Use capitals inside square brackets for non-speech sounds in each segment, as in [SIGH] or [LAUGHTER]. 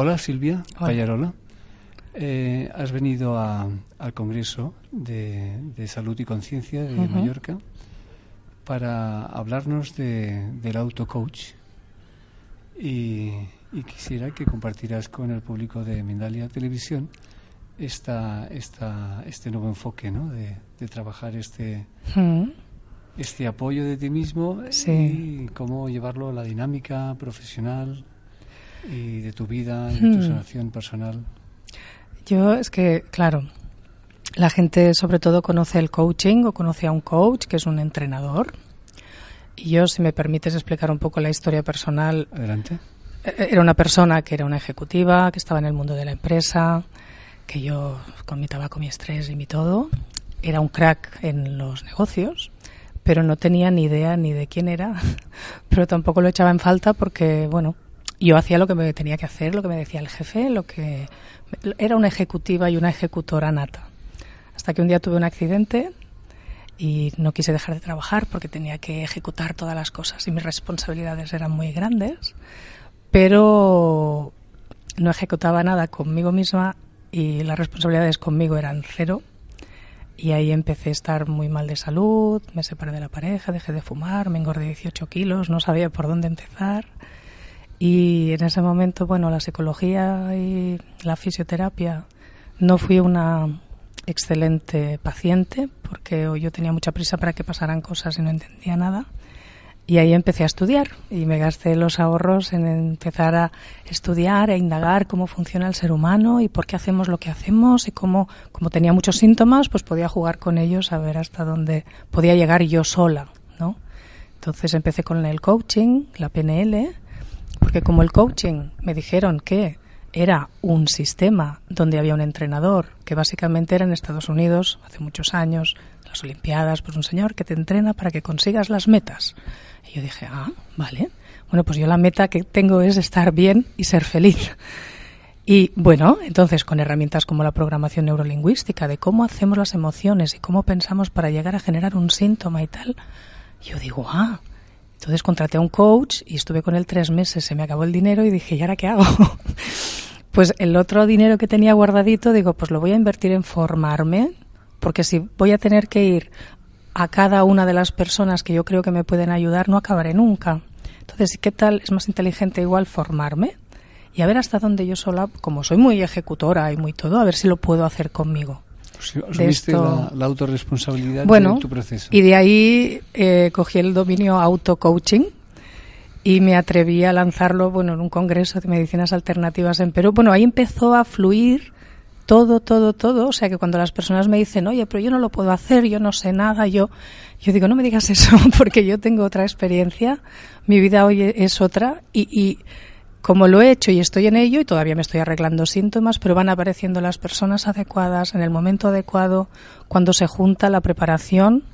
Hola Silvia Pallarola. Eh, has venido al Congreso de, Salud y Conciencia de Mallorca para hablarnos de, del auto-coach y, quisiera que compartieras con el público de Mindalia Televisión esta, esta, este nuevo enfoque ¿no? de, trabajar este, este apoyo de ti mismo y cómo llevarlo a la dinámica profesional y de tu vida y de tu sanación personal. Yo es que, claro, la gente sobre todo conoce el coaching o conoce a un coach, que es un entrenador. Y yo, si me permites explicar un poco la historia personal. Adelante. Eh, eh, era una persona que era una ejecutiva, que estaba en el mundo de la empresa, que yo con mi tabaco, mi estrés y mi todo, era un crack en los negocios, pero no tenía ni idea ni de quién era, [LAUGHS] pero tampoco lo echaba en falta porque, bueno, yo hacía lo que me tenía que hacer, lo que me decía el jefe, lo que era una ejecutiva y una ejecutora nata. Hasta que un día tuve un accidente y no quise dejar de trabajar porque tenía que ejecutar todas las cosas y mis responsabilidades eran muy grandes, pero no ejecutaba nada conmigo misma y las responsabilidades conmigo eran cero. Y ahí empecé a estar muy mal de salud, me separé de la pareja, dejé de fumar, me engordé 18 kilos, no sabía por dónde empezar. Y en ese momento, bueno, la psicología y la fisioterapia no fui una excelente paciente porque yo tenía mucha prisa para que pasaran cosas y no entendía nada. Y ahí empecé a estudiar y me gasté los ahorros en empezar a estudiar e indagar cómo funciona el ser humano y por qué hacemos lo que hacemos y cómo, como tenía muchos síntomas, pues podía jugar con ellos a ver hasta dónde podía llegar yo sola, ¿no? Entonces empecé con el coaching, la PNL, porque como el coaching me dijeron que era un sistema donde había un entrenador, que básicamente era en Estados Unidos, hace muchos años, las Olimpiadas, pues un señor que te entrena para que consigas las metas. Y yo dije, ah, vale. Bueno, pues yo la meta que tengo es estar bien y ser feliz. Y bueno, entonces con herramientas como la programación neurolingüística, de cómo hacemos las emociones y cómo pensamos para llegar a generar un síntoma y tal, yo digo, ah, entonces contraté a un coach y estuve con él tres meses, se me acabó el dinero y dije, ¿y ahora qué hago? [LAUGHS] pues el otro dinero que tenía guardadito, digo, pues lo voy a invertir en formarme, porque si voy a tener que ir a cada una de las personas que yo creo que me pueden ayudar, no acabaré nunca. Entonces, ¿qué tal? Es más inteligente igual formarme y a ver hasta dónde yo sola, como soy muy ejecutora y muy todo, a ver si lo puedo hacer conmigo. Pues la, autorresponsabilidad de tu proceso. Y de ahí eh, cogí el dominio auto-coaching y me atreví a lanzarlo bueno, en un congreso de medicinas alternativas en Perú. Bueno, ahí empezó a fluir todo, todo, todo. O sea que cuando las personas me dicen, oye, pero yo no lo puedo hacer, yo no sé nada, yo, yo digo, no me digas eso, [LAUGHS] porque yo tengo otra experiencia, mi vida hoy es otra y, y como lo he hecho y estoy en ello y todavía me estoy arreglando síntomas, pero van apareciendo las personas adecuadas en el momento adecuado cuando se junta la preparación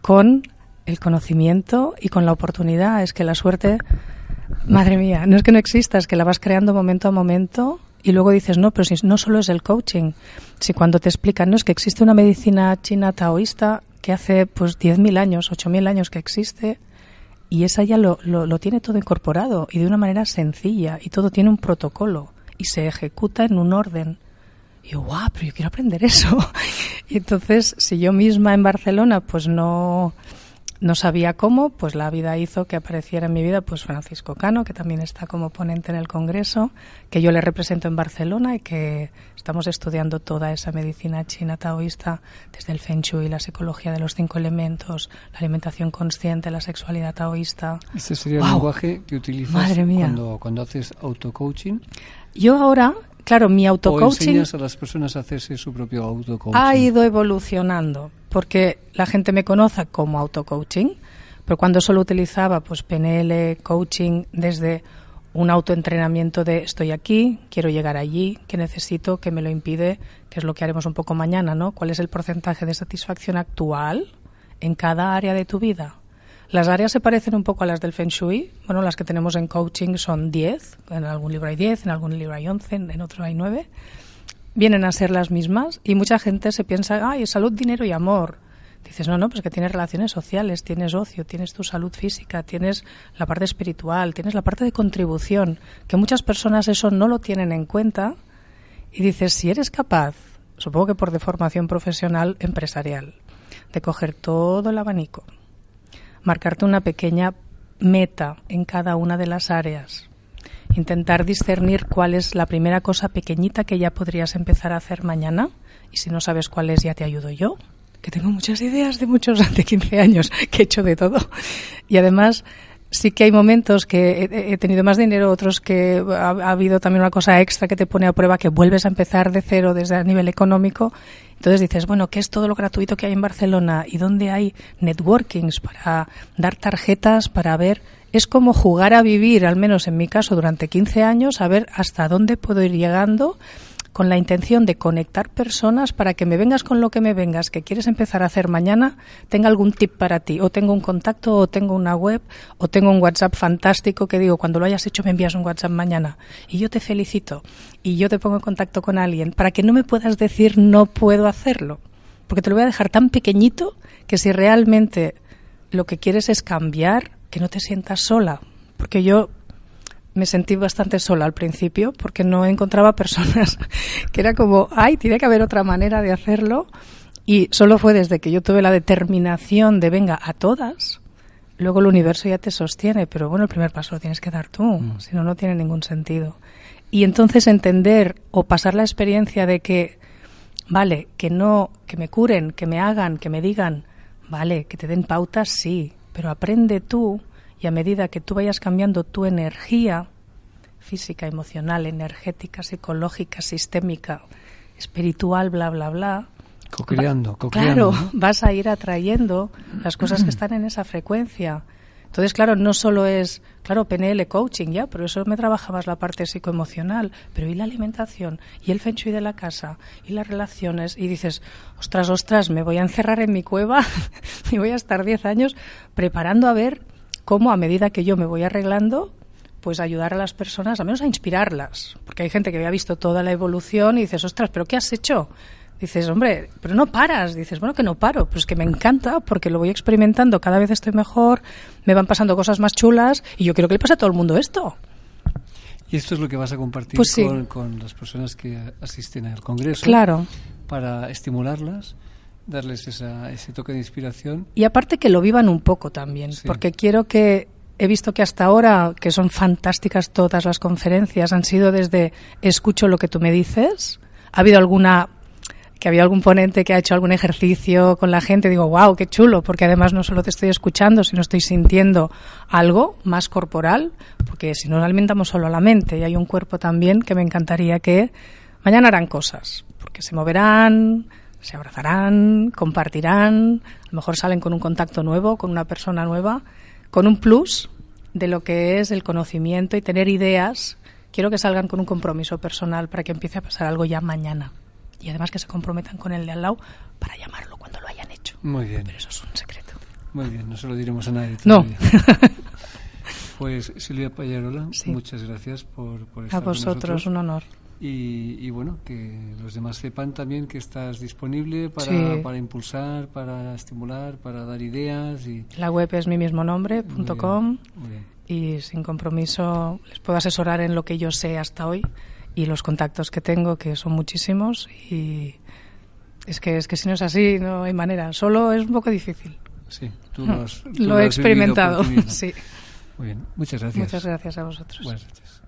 con el conocimiento y con la oportunidad. Es que la suerte, madre mía, no es que no exista, es que la vas creando momento a momento y luego dices, no, pero si no solo es el coaching, si cuando te explican, no, es que existe una medicina china taoísta que hace pues 10.000 años, 8.000 años que existe y esa ya lo, lo, tiene todo incorporado y de una manera sencilla y todo tiene un protocolo y se ejecuta en un orden. Y yo, guau, pero yo quiero aprender eso. [LAUGHS] y entonces, si yo misma en Barcelona pues no no sabía cómo, pues la vida hizo que apareciera en mi vida pues Francisco Cano, que también está como ponente en el Congreso, que yo le represento en Barcelona y que estamos estudiando toda esa medicina china taoísta, desde el Feng Shui, la psicología de los cinco elementos, la alimentación consciente, la sexualidad taoísta. ¿Este sería el lenguaje que utilizas Cuando, cuando haces auto-coaching? Yo ahora Claro, mi autocoaching. ¿O enseñas a las personas a hacerse su propio autocoaching? Ha ido evolucionando, porque la gente me conoce como autocoaching, pero cuando solo utilizaba pues PNL, coaching, desde un autoentrenamiento de estoy aquí, quiero llegar allí, que necesito, que me lo impide, que es lo que haremos un poco mañana, ¿no? ¿Cuál es el porcentaje de satisfacción actual en cada área de tu vida? Las áreas se parecen un poco a las del Feng Shui. Bueno, las que tenemos en coaching son 10. En algún libro hay 10, en algún libro hay 11, en otro hay 9. Vienen a ser las mismas y mucha gente se piensa, ay, salud, dinero y amor. Dices, no, no, pues que tienes relaciones sociales, tienes ocio, tienes tu salud física, tienes la parte espiritual, tienes la parte de contribución, que muchas personas eso no lo tienen en cuenta. Y dices, si eres capaz, supongo que por deformación profesional empresarial, de coger todo el abanico, marcarte una pequeña meta en cada una de las áreas, intentar discernir cuál es la primera cosa pequeñita que ya podrías empezar a hacer mañana. Y si no sabes cuál es ya te ayudo yo, que tengo muchas ideas de muchos [LAUGHS] de 15 años que he hecho de todo. Y además sí que hay momentos que he, tenido más dinero, otros que ha, ha, habido también una cosa extra que te pone a prueba, que vuelves a empezar de cero desde a nivel económico. Entonces dices, bueno, ¿qué es todo lo gratuito que hay en Barcelona? ¿Y dónde hay networkings para dar tarjetas, para ver? Es como jugar a vivir, al menos en mi caso, durante 15 años, a ver hasta dónde puedo ir llegando con la intención de conectar personas para que me vengas con lo que me vengas, que quieres empezar a hacer mañana, tenga algún tip para ti, o tengo un contacto, o tengo una web, o tengo un WhatsApp fantástico que digo, cuando lo hayas hecho me envías un WhatsApp mañana y yo te felicito. Y yo te pongo en contacto con alguien para que no me puedas decir no puedo hacerlo, porque te lo voy a dejar tan pequeñito que si realmente lo que quieres es cambiar, que no te sientas sola, porque yo me sentí bastante sola al principio porque no encontraba personas [LAUGHS] que era como, ay, tiene que haber otra manera de hacerlo. Y solo fue desde que yo tuve la determinación de venga a todas, luego el universo ya te sostiene, pero bueno, el primer paso lo tienes que dar tú, mm. si no, no tiene ningún sentido. Y entonces entender o pasar la experiencia de que, vale, que no, que me curen, que me hagan, que me digan, vale, que te den pautas, sí, pero aprende tú y a medida que tú vayas cambiando tu energía física, emocional, energética, psicológica, sistémica, espiritual, bla, bla, bla, Co-creando, Claro, [LAUGHS] vas a ir atrayendo las cosas que están en esa frecuencia. Entonces, claro, no solo es, claro, PNL coaching, ya, pero eso me trabaja más la parte psicoemocional, pero y la alimentación, y el feng shui de la casa, y las relaciones, y dices, ostras, ostras, me voy a encerrar en mi cueva [LAUGHS] y voy a estar 10 años preparando a ver cómo a medida que yo me voy arreglando, pues ayudar a las personas, al menos a inspirarlas. Porque hay gente que había visto toda la evolución y dices, ostras, ¿pero qué has hecho? Dices, hombre, pero no paras. Dices, bueno, que no paro. Pues que me encanta porque lo voy experimentando, cada vez estoy mejor, me van pasando cosas más chulas y yo quiero que le pase a todo el mundo esto. Y esto es lo que vas a compartir pues con, las personas que asisten al Congreso. Claro. Para estimularlas darles ese toque de inspiración. Y aparte que lo vivan un poco también, porque quiero que he visto que hasta ahora, que son fantásticas todas las conferencias, han sido desde escucho lo que tú me dices. Ha habido alguna que había algún ponente que ha hecho algún ejercicio con la gente, digo, wow, qué chulo, porque además no solo te estoy escuchando, sino estoy sintiendo algo más corporal, porque si no alimentamos solo la mente y hay un cuerpo también que me encantaría que mañana harán cosas, porque se moverán, se abrazarán, compartirán, a lo mejor salen con un contacto nuevo, con una persona nueva, con un plus de lo que es el conocimiento y tener ideas. Quiero que salgan con un compromiso personal para que empiece a pasar algo ya mañana. Y además que se comprometan con el de al lado para llamarlo cuando lo hayan hecho. Muy bien. Pero eso es un secreto. Muy bien, no se lo diremos a nadie. No. [LAUGHS] pues Silvia Payarola, muchas gracias por, por estar A vosotros, un honor. Y, bueno, que los demás sepan también que estás disponible para, para impulsar, para estimular, para dar ideas. Y... La web es mi mismo nombre, punto com, y sin compromiso les puedo asesorar en lo que yo sé hasta hoy y los contactos que tengo, que son muchísimos, y es que, es que si no es así no hay manera, solo es un poco difícil. Sí, tú [LAUGHS] lo, has, lo, he experimentado, [LAUGHS] sí. Muy bien, muchas gracias. Muchas gracias a vosotros. Buenas noches.